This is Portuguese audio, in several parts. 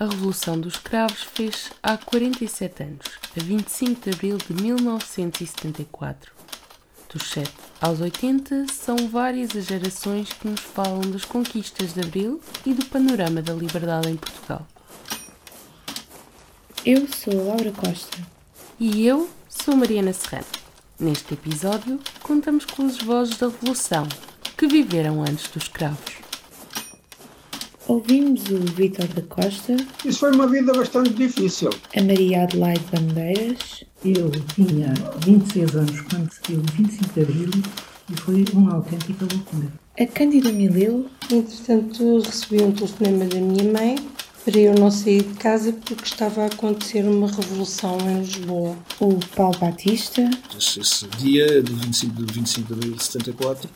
A Revolução dos Cravos fez há 47 anos, a 25 de abril de 1974. Dos 7 aos 80, são várias as gerações que nos falam das conquistas de Abril e do panorama da liberdade em Portugal. Eu sou Laura Costa. E eu sou Mariana Serrano. Neste episódio, contamos com as vozes da Revolução que viveram antes dos cravos. Ouvimos o Vítor da Costa, Isso foi uma vida bastante difícil. a Maria Adelaide Bandeiras, Eu tinha 26 anos quando se deu o 25 de Abril e foi uma autêntica loucura. a Cândida Mileu, Entretanto, recebi um telefonema da minha mãe para eu não sair de casa porque estava a acontecer uma revolução em Lisboa. o Paulo Batista, esse, esse dia do 25, do 25 de abril de 74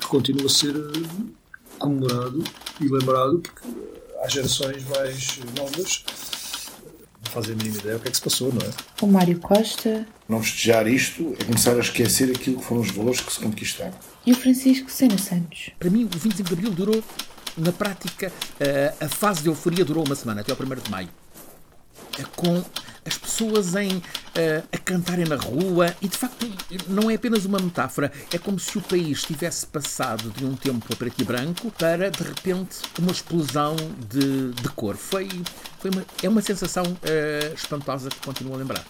que continua a ser eh, comemorado e lembrado porque eh, há gerações mais novas eh, não fazem a mínima ideia o que é que se passou, não é? o Mário Costa Não festejar isto é começar a esquecer aquilo que foram os valores que se conquistaram. e o Francisco Sena Santos. Para mim, o 25 de Abril durou, na prática, eh, a fase de euforia durou uma semana, até ao 1 de Maio. Eh, Com as pessoas em, eh, a cantarem na rua, e de facto não é apenas uma metáfora, é como se o país tivesse passado de um tempo a preto e branco para, de repente, uma explosão de, de cor. Foi, foi uma, é uma sensação eh, espantosa que continuo a lembrar.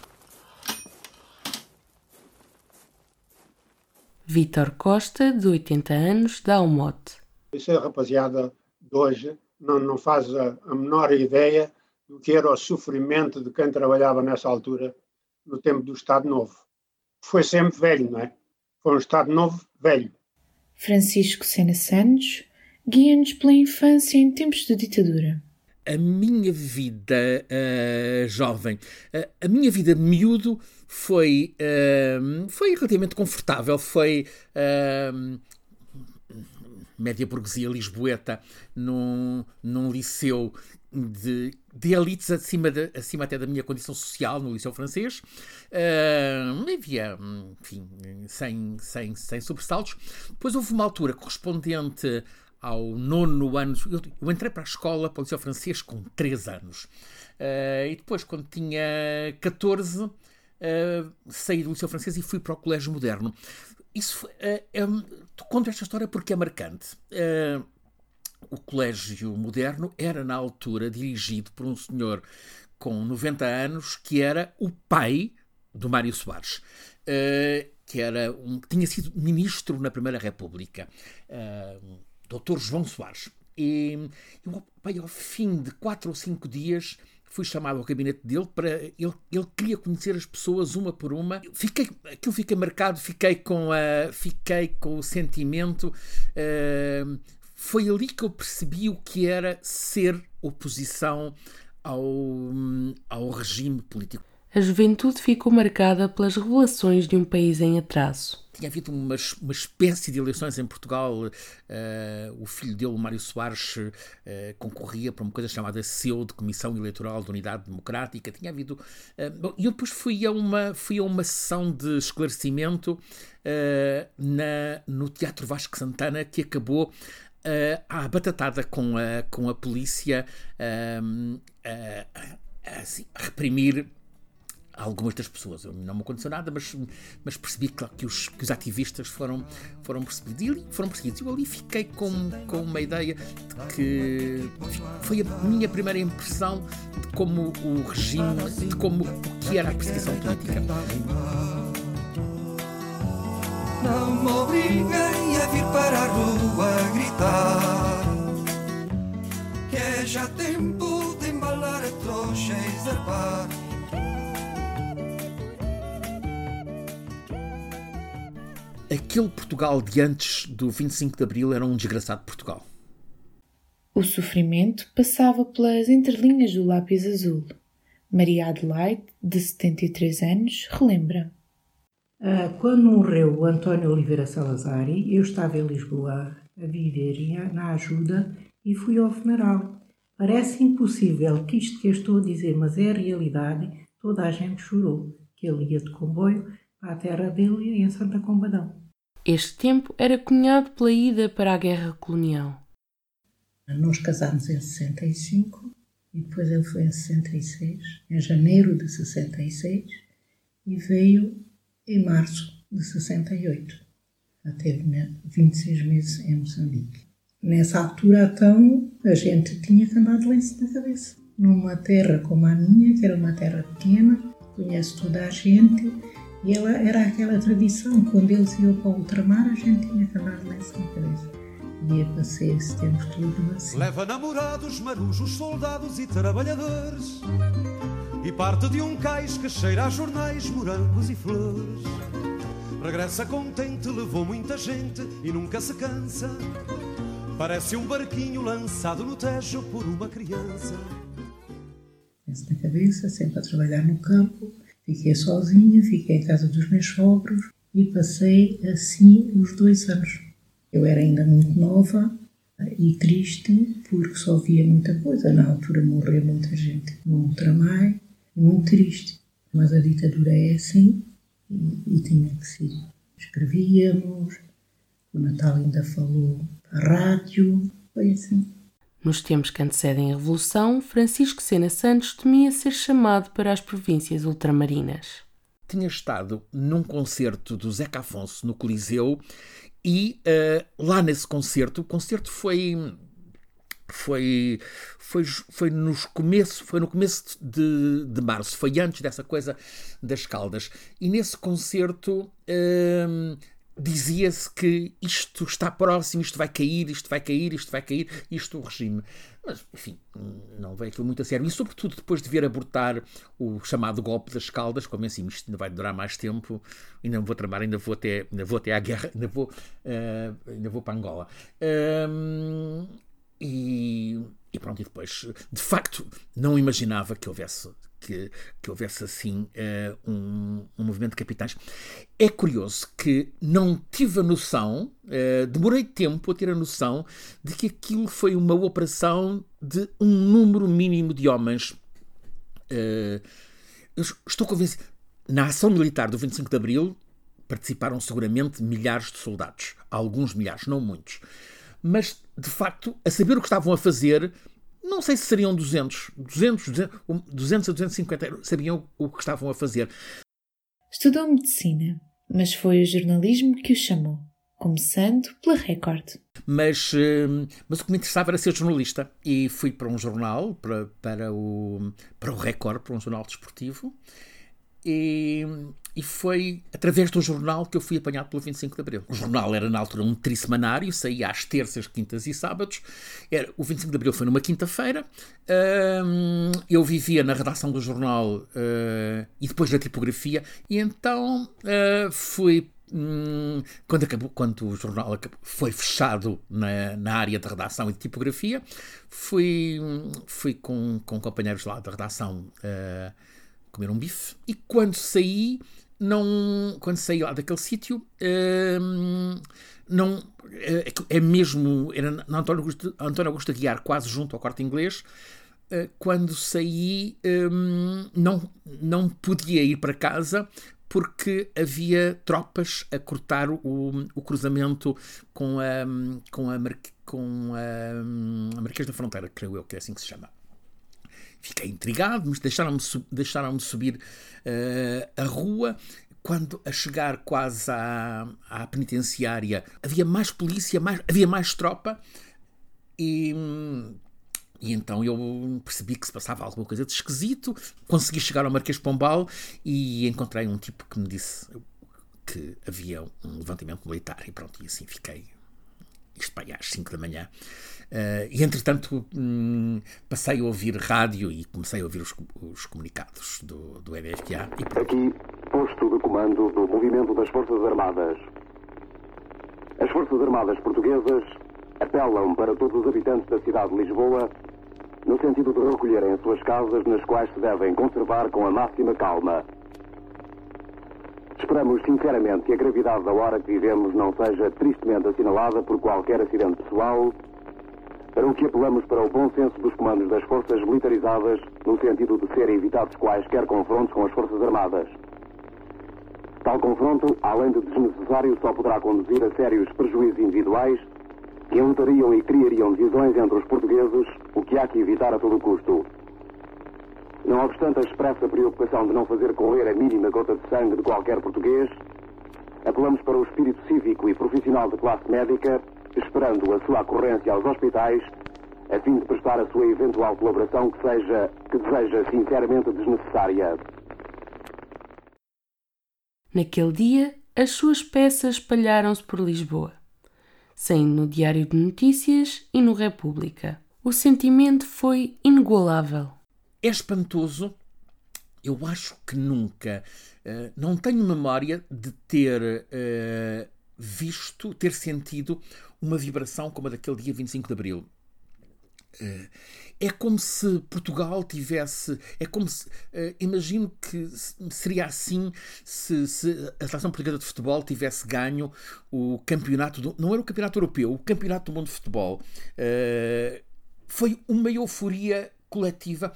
Vítor Costa, de 80 anos, dá o mote. Isso a rapaziada de hoje não, não faz a, a menor ideia do que era o sofrimento de quem trabalhava nessa altura, no tempo do Estado Novo. Foi sempre velho, não é? Foi um Estado Novo velho. Francisco Sena Santos guia-nos pela infância em tempos de ditadura. a minha vida eh, jovem, eh, a minha vida de miúdo foi, eh, foi relativamente confortável. Foi média burguesia lisboeta num, num liceu de, de elites acima, de- acima até da minha condição social, no liceu francês. Eh, havia, enfim, sem, sem, sem sobressaltos. Depois houve uma altura correspondente ao nono ano. Eu, eu entrei para a escola, para o liceu francês, com 3 anos. Eh, e depois, quando tinha 14, eh, saí do liceu francês e fui para o colégio moderno. Isso eh, é, conto esta história porque é marcante. Eh, o Colégio Moderno era, na altura, dirigido por um senhor com 90 anos que era o pai do Mário Soares, eh, que era um, tinha sido ministro na Primeira República, eh, Dr. João Soares. E, e o pai, ao fim de quatro ou cinco dias, fui chamado ao gabinete dele para ele, ele queria conhecer as pessoas uma por uma. Fiquei, aquilo fiquei marcado, fiquei com a, fiquei com o sentimento. eh, foi ali que eu percebi o que era ser oposição ao, ao regime político. A juventude ficou marcada pelas revelações de um país em atraso. Tinha havido uma, uma espécie de eleições em Portugal. eh, o filho dele, o Mário Soares, eh, concorria para uma coisa chamada CEU, de Comissão Eleitoral de Unidade Democrática. Tinha havido. eh, bom, e eu depois fui a uma, fui a uma sessão de esclarecimento na, no Teatro Vasco Santana que acabou eh, à batatada com a, com a polícia eh, assim, a reprimir algumas das pessoas. Não me aconteceu nada, mas, mas percebi que, que, os, que os ativistas foram, foram perseguidos. Foram perseguidos. Eu ali fiquei com, com uma ideia de que foi a minha primeira impressão de como o regime, de como o que era a perseguição política. Não me obriguem a vir para a rua gritar Que é já tempo de embalar a trouxa e zarpar Aquele Portugal de antes do 25 de Abril era um desgraçado Portugal. O sofrimento passava pelas entrelinhas do lápis azul. Maria Adelaide, de 73 anos, relembra. Ah, quando morreu o António Oliveira Salazari, eu estava em Lisboa a viver na ajuda e fui ao funeral. Parece impossível que isto que eu estou a dizer, mas é a realidade. Toda a gente chorou que ele ia de comboio para a terra dele em Santa Combadão. Este tempo era cunhado pela ida para a guerra colonial. Nós casámos em 65, e depois ele foi em 66, em janeiro de 66, e veio em março de 68. Já teve 26 meses em Moçambique. Nessa altura, então, a gente tinha que andar de lenço na cabeça. Numa terra como a minha, que era uma terra pequena, conhece toda a gente, e ela era aquela tradição, quando eles iam para o ultramar, a gente tinha que andar de lenço na cabeça. E eu passei esse tempo todo assim. Leva namorados, marujos, soldados e trabalhadores E parte de um cais que cheira a jornais, morangos e flores Regressa contente, levou muita gente e nunca se cansa Parece um barquinho lançado no tejo por uma criança Lenço na cabeça, sempre a trabalhar no campo. Fiquei sozinha, fiquei em casa dos meus sogros e passei assim os dois anos. Eu era ainda muito nova e triste porque só via muita coisa. Na altura morreu muita gente no ultramar e muito triste. Mas a ditadura é assim e, e tinha que ser. Escrevíamos, o Natal ainda falou a rádio, foi assim. Nos tempos que antecedem a Revolução, Francisco Sena Santos temia ser chamado para as províncias ultramarinas. Tinha estado num concerto do Zeca Afonso no Coliseu e uh, lá nesse concerto, o concerto foi foi foi foi nos começo foi no começo de, de março foi antes dessa coisa das caldas e nesse concerto uh, dizia-se que isto está próximo, isto vai cair, isto vai cair, isto vai cair, isto o regime. Mas, enfim, não veio aquilo muito a sério. E, sobretudo, depois de ver abortar o chamado golpe das caldas, como assim, isto ainda vai durar mais tempo, ainda vou tramar, ainda vou até, ainda vou até à guerra, ainda vou, uh, ainda vou para Angola. Um, e, e pronto, e depois, de facto, não imaginava que houvesse que, que houvesse assim uh, um, um, movimento de capitais. É curioso que não tive a noção, uh, demorei tempo a ter a noção de que aquilo foi uma operação de um número mínimo de homens. Uh, estou convencido. Na ação militar do 25 de Abril participaram seguramente milhares de soldados. Alguns milhares, não muitos. Mas, de facto, a saber o que estavam a fazer, não sei se seriam 200, 200, 200, a 250, sabiam o que estavam a fazer. Estudou medicina, mas foi o jornalismo que o chamou, começando pela Record. Mas, hum, mas o que me interessava era ser jornalista e fui para um jornal, para, para, o, para o Record, para um jornal desportivo. E, e foi através do jornal que eu fui apanhado pelo 25 de Abril. O jornal era na altura um trissemanário, saía às terças, quintas e sábados. Era, o 25 de Abril foi numa quinta-feira. Eu vivia na redação do jornal uh, e depois na tipografia, e então uh, fui hum, quando, acabou, quando o jornal foi fechado na, na área de redação e de tipografia, fui, fui com, com companheiros lá da redação uh, comer um bife. E quando saí, não, quando saí lá daquele sítio, hum, não é, é, mesmo era na António Augusto, António Augusto Guiar, quase junto ao corte inglês. Uh, quando saí, um, não, não podia ir para casa porque havia tropas a cortar o, o cruzamento com a, com a, com a, a Marquês da Fronteira, creio eu que é assim que se chama. Fiquei intrigado, mas deixaram-me deixaram subir uh, a rua. Quando a chegar quase à, à penitenciária, havia mais polícia, mais, havia mais tropa. E, e então eu percebi que se passava alguma coisa de esquisito. Consegui chegar ao Marquês Pombal e encontrei um tipo que me disse que havia um levantamento militar. E pronto, e assim fiquei. Isto para às 5 da manhã. Uh, e entretanto hum, passei a ouvir rádio e comecei a ouvir os, os comunicados do, do NFA. E... Aqui, posto de comando do movimento das Forças Armadas. As Forças Armadas portuguesas apelam para todos os habitantes da cidade de Lisboa no sentido de recolherem suas casas nas quais se devem conservar com a máxima calma. Esperamos sinceramente que a gravidade da hora que vivemos não seja tristemente assinalada por qualquer acidente pessoal para o que apelamos para o bom senso dos comandos das forças militarizadas, no sentido de serem evitados quaisquer confrontos com as Forças Armadas. Tal confronto, além de desnecessário, só poderá conduzir a sérios prejuízos individuais que lutariam e criariam divisões entre os portugueses, o que há que evitar a todo custo. Não obstante a expressa preocupação de não fazer correr a mínima gota de sangue de qualquer português, apelamos para o espírito cívico e profissional de classe médica, esperando a sua ocorrência aos hospitais, a fim de prestar a sua eventual colaboração que seja, que deseja sinceramente desnecessária. Naquele dia, as suas peças espalharam-se por Lisboa, saindo no Diário de Notícias e no República. O sentimento foi inigualável. É espantoso. Eu acho que nunca, uh, não tenho memória de ter uh, visto, ter sentido uma vibração como a daquele dia 25 de Abril. Uh, é como se Portugal tivesse. É como se. Uh, imagino que seria assim se, se, a Seleção Portuguesa de Futebol tivesse ganho o campeonato. Do, não era o campeonato europeu, o campeonato do mundo de futebol. Uh, foi uma euforia coletiva.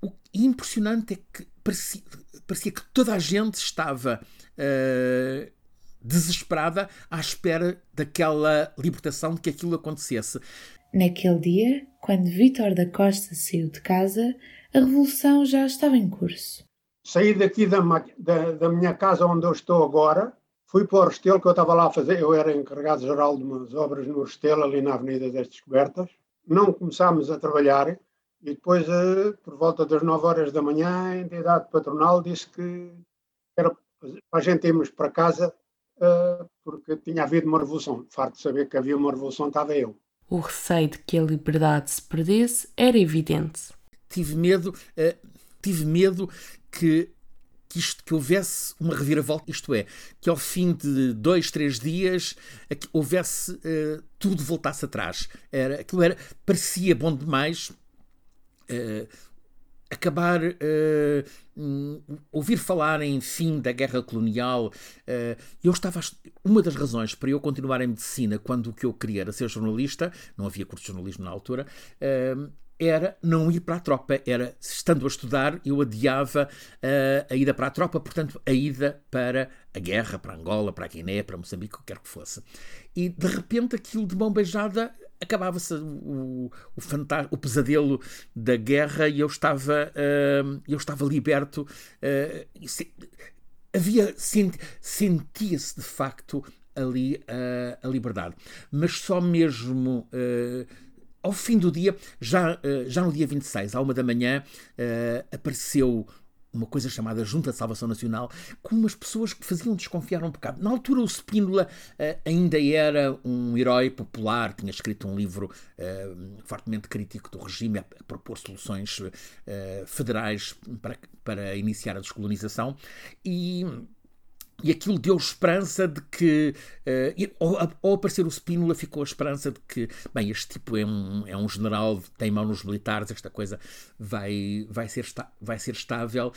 O impressionante é que parecia, parecia que toda a gente estava. Uh, desesperada à espera daquela libertação, de que aquilo acontecesse. Naquele dia, quando Vítor da Costa saiu de casa, a revolução já estava em curso. Saí daqui da, da, da minha casa onde eu estou agora, fui para o Restelo, que eu estava lá a fazer, eu era encarregado-geral de umas obras no Restelo, ali na Avenida das Descobertas. Não começámos a trabalhar e depois, eh, por volta das 9 horas da manhã, a entidade patronal disse que era para a gente irmos para casa porque tinha havido uma revolução. Farto de saber que havia uma revolução, estava eu. O receio de que a liberdade se perdesse era evidente. Tive medo, uh, tive medo que que, isto, que houvesse uma reviravolta, isto é, que ao fim de dois, três dias houvesse uh, tudo voltasse atrás. Era, aquilo era, parecia bom demais. Uh, acabar uh, ouvir falar em fim da guerra colonial uh, eu estava uma das razões para eu continuar em medicina quando o que eu queria era ser jornalista não havia curso de jornalismo na altura uh, era não ir para a tropa, era estando a estudar, eu adiava uh, a ida para a tropa, portanto, a ida para a guerra, para Angola, para a Guiné, para Moçambique, o que quer que fosse. E de repente aquilo de mão beijada acabava-se o, o, o pesadelo da guerra e eu estava, uh, eu estava liberto. Uh, se, havia sentia-se de facto ali uh, a liberdade, mas só mesmo ao fim do dia, já, já no dia 26, à uma da manhã, apareceu uma coisa chamada Junta de Salvação Nacional, com umas pessoas que faziam desconfiar um bocado. Na altura, o Spínola uh, ainda era um herói popular, tinha escrito um livro uh, fortemente crítico do regime, a, a propor soluções uh, federais para, para iniciar a descolonização, e e aquilo deu esperança de que, uh, ao, ao, aparecer o Spínola, ficou a esperança de que, bem, este tipo é um, é um general, tem mão nos militares, esta coisa vai, vai, ser, vai ser estável.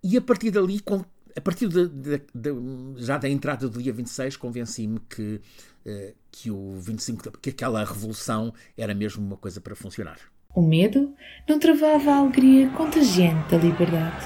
E a partir dali, com, a partir de, de, de, já da entrada do dia 26, convenci-me que, uh, que, o 25, que aquela revolução era mesmo uma coisa para funcionar. O medo não travava a alegria contagiante da liberdade.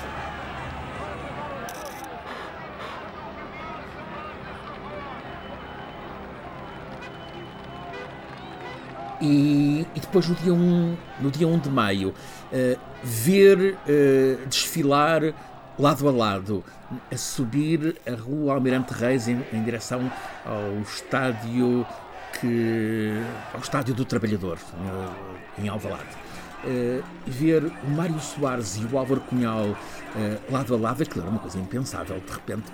E, e, depois no dia 1, no dia 1 de maio, uh, ver uh, desfilar lado a lado, a subir a rua Almirante Reis em, em direção ao estádio que ao estádio do Trabalhador em Alvalade uh, ver o Mário Soares e o Álvaro Cunhal uh, lado a lado, aquilo era uma coisa impensável. De repente,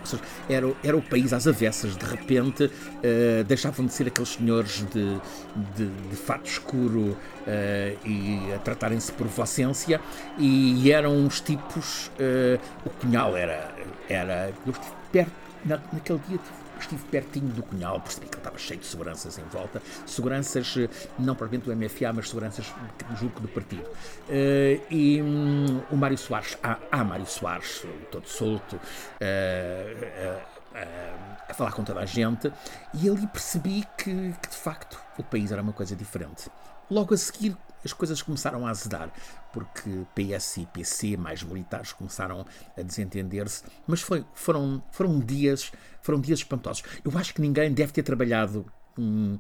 era, era o país às avessas, de repente uh, deixavam de ser aqueles senhores de, de, de fato escuro e a tratarem-se por vocência e eram uns tipos. o Cunhal era. era eu estive perto, na, naquele dia estive pertinho do Cunhal, percebi que ele estava cheio de seguranças em volta, seguranças eh, não propriamente do MFA, mas seguranças julgo do partido. Uh, e um, o Mário Soares, há, há Mário Soares, todo solto, uh, uh, a falar com toda a gente, e ali percebi que, que de facto o país era uma coisa diferente. Logo a seguir, as coisas começaram a azedar, porque PS e PC, mais militares, começaram a desentender-se, mas foi, foram, foram dias foram dias espantosos. Eu acho que ninguém deve ter trabalhado hum,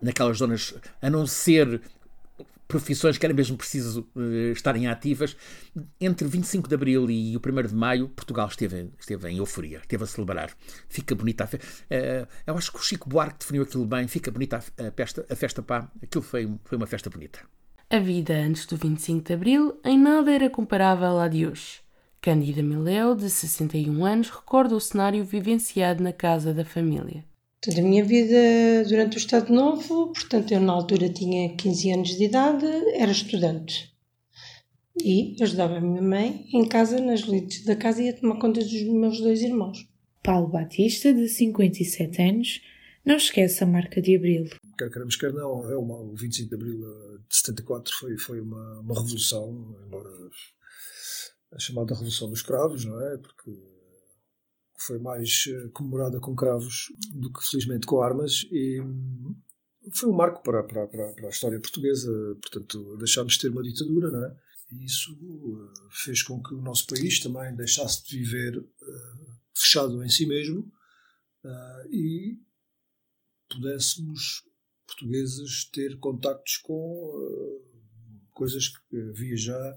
naquelas zonas, a não ser profissões que era mesmo preciso uh, estarem ativas. Entre 25 de Abril e o 1 de Maio, Portugal esteve, esteve em euforia, esteve a celebrar. Fica bonita a festa. Uh, eu acho que o Chico Buarque definiu aquilo bem. Fica bonita a festa, a festa pá. Aquilo foi, foi uma festa bonita. A vida antes do 25 de Abril em nada era comparável à de hoje. Cândida Mileu, de 61 anos, recorda o cenário vivenciado na casa da família. Toda a minha vida durante o Estado Novo, portanto, eu na altura tinha 15 anos de idade, era estudante. E ajudava a minha mãe em casa, nas lides da casa e a tomar conta dos meus dois irmãos. Paulo Batista, de 57 anos, não esquece a marca de Abril. Quer queremos, quer não, é uma, o 25 de Abril de 74 foi, foi uma, uma revolução, embora a chamada Revolução dos Cravos, não é? Porque foi mais eh, comemorada com cravos do que felizmente com armas e foi um marco para, para, para, para a história portuguesa. Portanto, deixámos de ter uma ditadura, não é? E isso eh, fez com que o nosso país também deixasse de viver uh, fechado em si mesmo e pudéssemos, portugueses, ter contactos com uh, coisas que havia já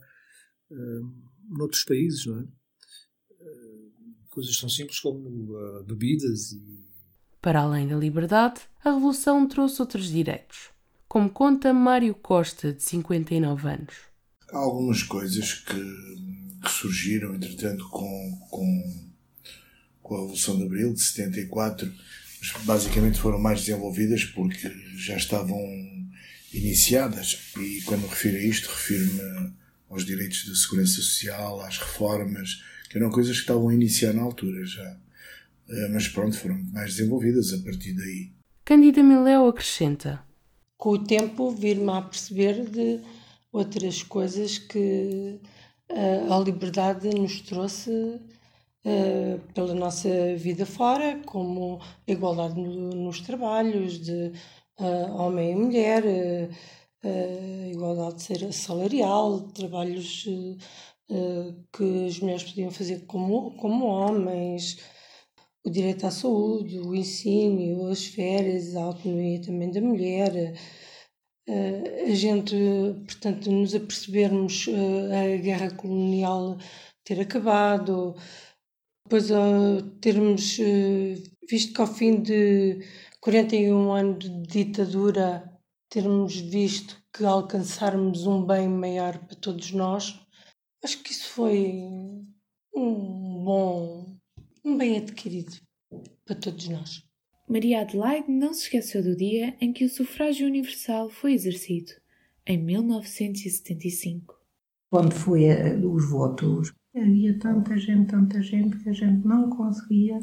noutros países, não é? Coisas tão simples como uh, bebidas e. Para além da liberdade, a Revolução trouxe outros direitos, como conta Mário Costa, de 59 anos. Há algumas coisas que, que surgiram, entretanto, com, com, com a Revolução de Abril de 74, mas basicamente foram mais desenvolvidas porque já estavam iniciadas. E quando me refiro a isto, refiro-me aos direitos da segurança social, às reformas, que eram coisas que estavam a iniciar na altura já. Eh, mas pronto, foram mais desenvolvidas a partir daí. Cândida Miléu acrescenta. Com o tempo, vir-me a perceber de outras coisas que eh, a liberdade nos trouxe uh, pela nossa vida fora, como a igualdade no, nos trabalhos de uh, homem e mulher, uh, igualdade salarial, trabalhos que as mulheres podiam fazer como, como homens, o direito à saúde, o ensino, as férias, a autonomia também da mulher. A gente, portanto, nos apercebermos a guerra colonial ter acabado, depois termos visto que ao fim de 41 anos de ditadura termos visto que alcançarmos um bem maior para todos nós, acho que isso foi um bom, um bem adquirido para todos nós. Maria Adelaide não se esqueceu do dia em que o sufrágio universal foi exercido, em 1975. Quando foi eh, os votos, havia tanta gente, tanta gente que a gente não conseguia.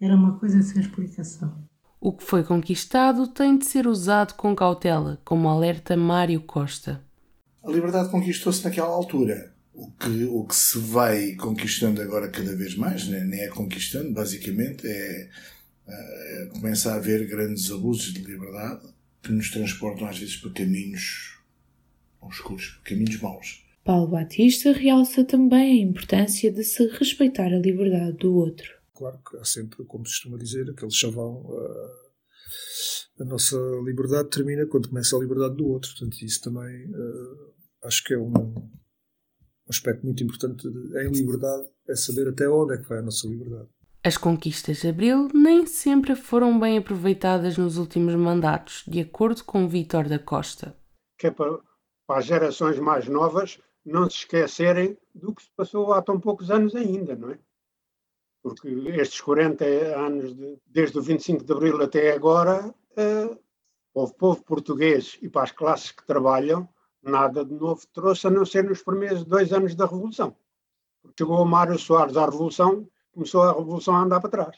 Era uma coisa sem explicação. O que foi conquistado tem de ser usado com cautela, como alerta Mário Costa. A liberdade conquistou-se naquela altura. O que, o que se vai conquistando agora cada vez mais, né? nem é conquistando, basicamente, é, é começa a haver grandes abusos de liberdade que nos transportam às vezes para caminhos obscuros, para caminhos maus. Paulo Batista realça também a importância de se respeitar a liberdade do outro claro que há sempre, como se costuma dizer, aquele chavão. Uh, a nossa liberdade termina quando começa a liberdade do outro. Portanto, isso também uh, acho que é um, um aspecto muito importante de, em liberdade, é saber até onde é que vai a nossa liberdade. As conquistas de Abril nem sempre foram bem aproveitadas nos últimos mandatos, de acordo com Vítor da Costa. Que é para, para as gerações mais novas não se esquecerem do que se passou há tão poucos anos ainda, não é? porque estes 40 anos, de, desde o 25 de Abril até agora, uh, o povo português e para as classes que trabalham, nada de novo trouxe, a não ser nos primeiros dois anos da Revolução. Porque chegou o Mário Soares à Revolução, começou a Revolução a andar para trás.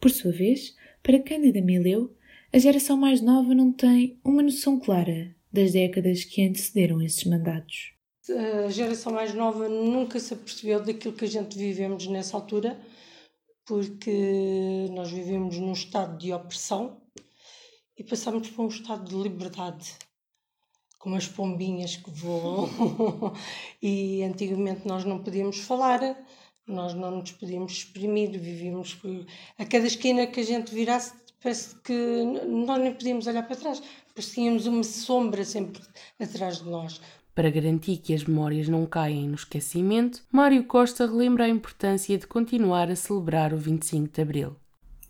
Por sua vez, para Cândida Mileu, a geração mais nova não tem uma noção clara das décadas que antecederam esses mandatos. A geração mais nova nunca se apercebeu daquilo que a gente vivemos nessa altura porque nós vivemos num estado de opressão e passamos para um estado de liberdade, como as pombinhas que voam. e antigamente nós não podíamos falar, nós não nos podíamos exprimir, vivíamos por... a cada esquina que a gente virasse, parece que nós nem podíamos olhar para trás, tínhamos uma sombra sempre atrás de nós. Para garantir que as memórias não caem no esquecimento, Mário Costa relembra a importância de continuar a celebrar o 25 de Abril.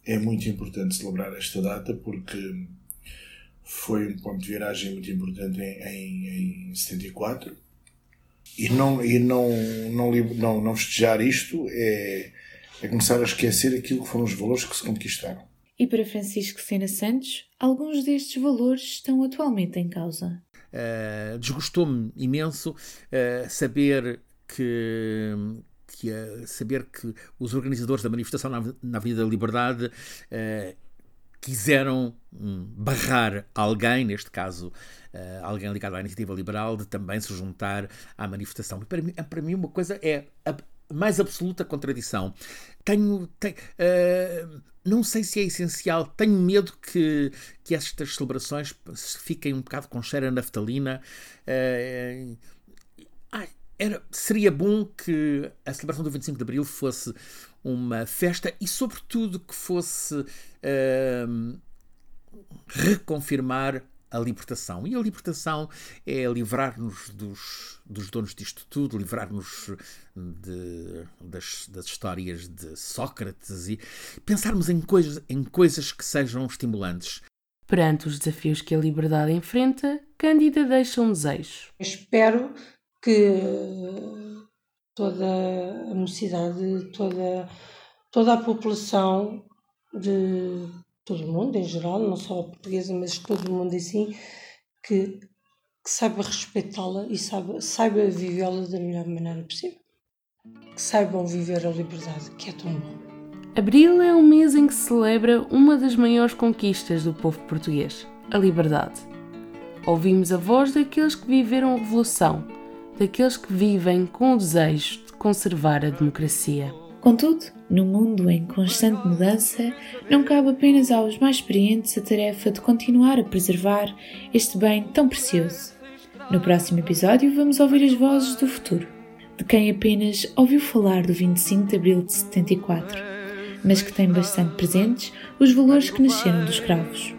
É muito importante celebrar esta data porque foi um ponto de viragem muito importante em, em, em 74 e não, e não, não, não, não festejar isto é, é começar a esquecer aquilo que foram os valores que se conquistaram. E para Francisco Sena Santos, alguns destes valores estão atualmente em causa. Uh, Desgostou-me imenso uh, saber que, que uh, saber que os organizadores da manifestação na, na Avenida da Liberdade quiseram um, barrar alguém, neste caso uh, alguém ligado à iniciativa liberal, de também se juntar à manifestação. Para mim, para mim uma coisa é mais absoluta contradição. Tenho. tenho uh, não sei se é essencial, tenho medo que, que estas celebrações fiquem um bocado com cheiro a naftalina. Uh, era, seria bom que a celebração do 25 de Abril fosse uma festa e, sobretudo, que fosse uh, reconfirmar a libertação. E a libertação é livrar-nos dos, dos donos disto tudo, livrar-nos das, das histórias de Sócrates e pensarmos em coisas, em coisas que sejam estimulantes. Perante os desafios que a liberdade enfrenta, Cândida deixa um desejo. Espero que toda a mocidade, toda, toda a população de todo o mundo em geral, não só a portuguesa, mas todo o mundo assim, que, que saiba respeitá-la e saiba, saiba vivê-la da melhor maneira possível. Que saibam viver a liberdade, que é tão bom. Abril é um mês em que se celebra uma das maiores conquistas do povo português, a liberdade. Ouvimos a voz daqueles que viveram a Revolução, daqueles que vivem com o desejo de conservar a democracia. Contudo, no mundo em constante mudança, não cabe apenas aos mais experientes a tarefa de continuar a preservar este bem tão precioso. No próximo episódio, vamos ouvir as vozes do futuro, de quem apenas ouviu falar do 25 de abril de 74, mas que tem bastante presentes os valores que nasceram dos escravos.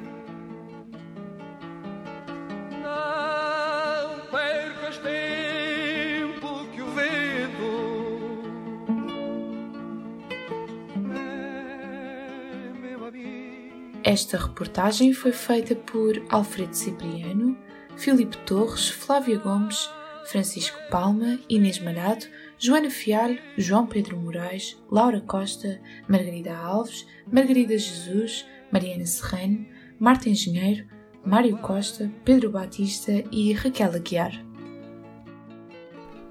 Esta reportagem foi feita por Alfredo Cipriano, Filipe Torres, Flávia Gomes, Francisco Palma, Inês Malhado, Joana Fialho, João Pedro Moraes, Laura Costa, Margarida Alves, Margarida Jesus, Mariana Serrano, Marta Engenheiro, Mário Costa, Pedro Batista e Raquel Aguiar.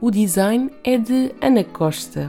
O design é de Ana Costa.